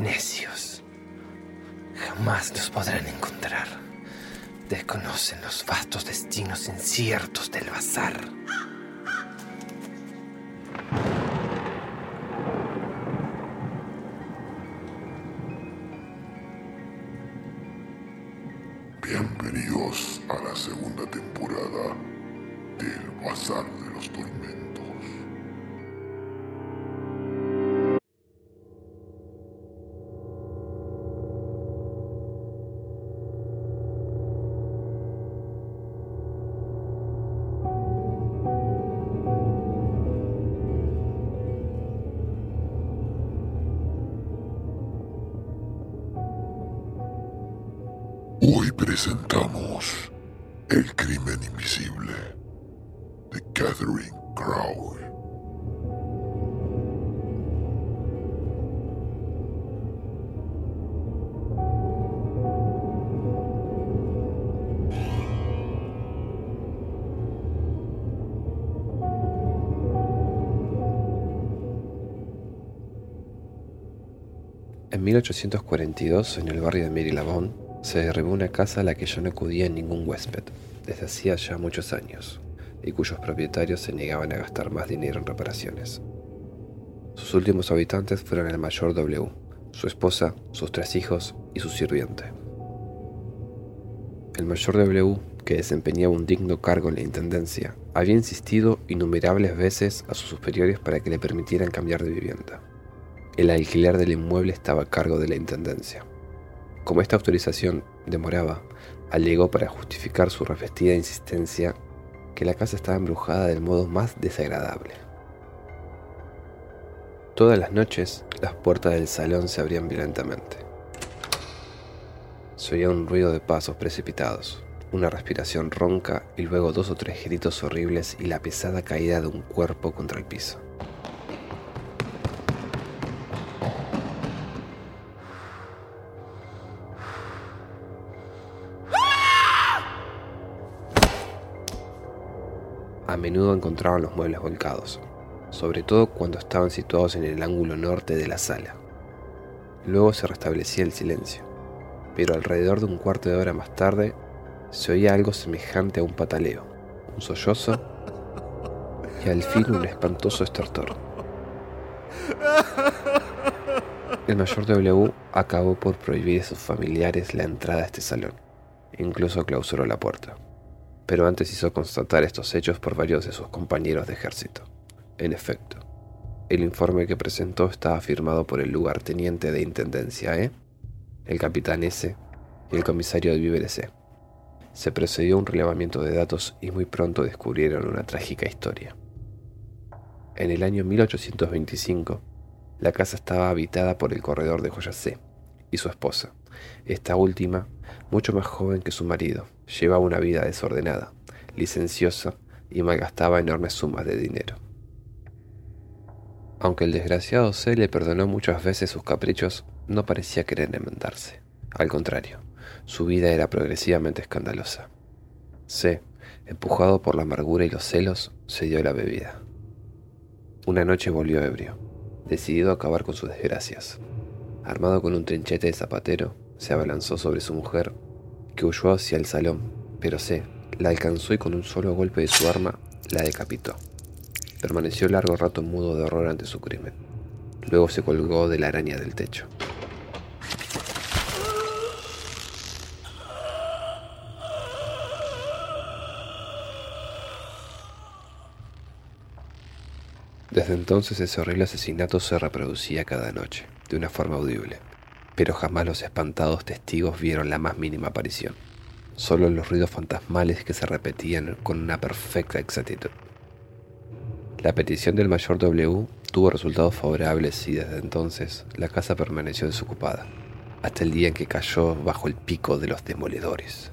Necios. Jamás los podrán encontrar. Desconocen los vastos destinos inciertos del bazar. Bienvenidos a la segunda temporada del Bazar de los Tormentos. Hoy presentamos El crimen invisible de Catherine Crowell. En 1842, en el barrio de Marylebone, se derribó una casa a la que ya no acudía ningún huésped, desde hacía ya muchos años, y cuyos propietarios se negaban a gastar más dinero en reparaciones. Sus últimos habitantes fueron el mayor W, su esposa, sus tres hijos y su sirviente. El mayor W, que desempeñaba un digno cargo en la intendencia, había insistido innumerables veces a sus superiores para que le permitieran cambiar de vivienda. El alquiler del inmueble estaba a cargo de la intendencia. Como esta autorización demoraba, alegó para justificar su revestida insistencia que la casa estaba embrujada del modo más desagradable. Todas las noches las puertas del salón se abrían violentamente. Se oía un ruido de pasos precipitados, una respiración ronca y luego dos o tres gritos horribles y la pesada caída de un cuerpo contra el piso. A menudo encontraban los muebles volcados, sobre todo cuando estaban situados en el ángulo norte de la sala. Luego se restablecía el silencio, pero alrededor de un cuarto de hora más tarde se oía algo semejante a un pataleo, un sollozo y al fin un espantoso estertor. El mayor W acabó por prohibir a sus familiares la entrada a este salón, incluso clausuró la puerta pero antes hizo constatar estos hechos por varios de sus compañeros de ejército. En efecto, el informe que presentó estaba firmado por el lugarteniente de Intendencia E, el capitán S y el comisario de víveres E. Se procedió un relevamiento de datos y muy pronto descubrieron una trágica historia. En el año 1825, la casa estaba habitada por el corredor de joyas C y su esposa. Esta última, mucho más joven que su marido, llevaba una vida desordenada, licenciosa y malgastaba enormes sumas de dinero. Aunque el desgraciado C le perdonó muchas veces sus caprichos, no parecía querer enmendarse. Al contrario, su vida era progresivamente escandalosa. C, empujado por la amargura y los celos, se dio la bebida. Una noche volvió ebrio, decidido a acabar con sus desgracias. Armado con un trinchete de zapatero, se abalanzó sobre su mujer, que huyó hacia el salón, pero C la alcanzó y con un solo golpe de su arma la decapitó. Permaneció largo rato mudo de horror ante su crimen. Luego se colgó de la araña del techo. Desde entonces ese horrible asesinato se reproducía cada noche, de una forma audible, pero jamás los espantados testigos vieron la más mínima aparición, solo los ruidos fantasmales que se repetían con una perfecta exactitud. La petición del mayor W obtuvo resultados favorables y desde entonces la casa permaneció desocupada, hasta el día en que cayó bajo el pico de los demoledores.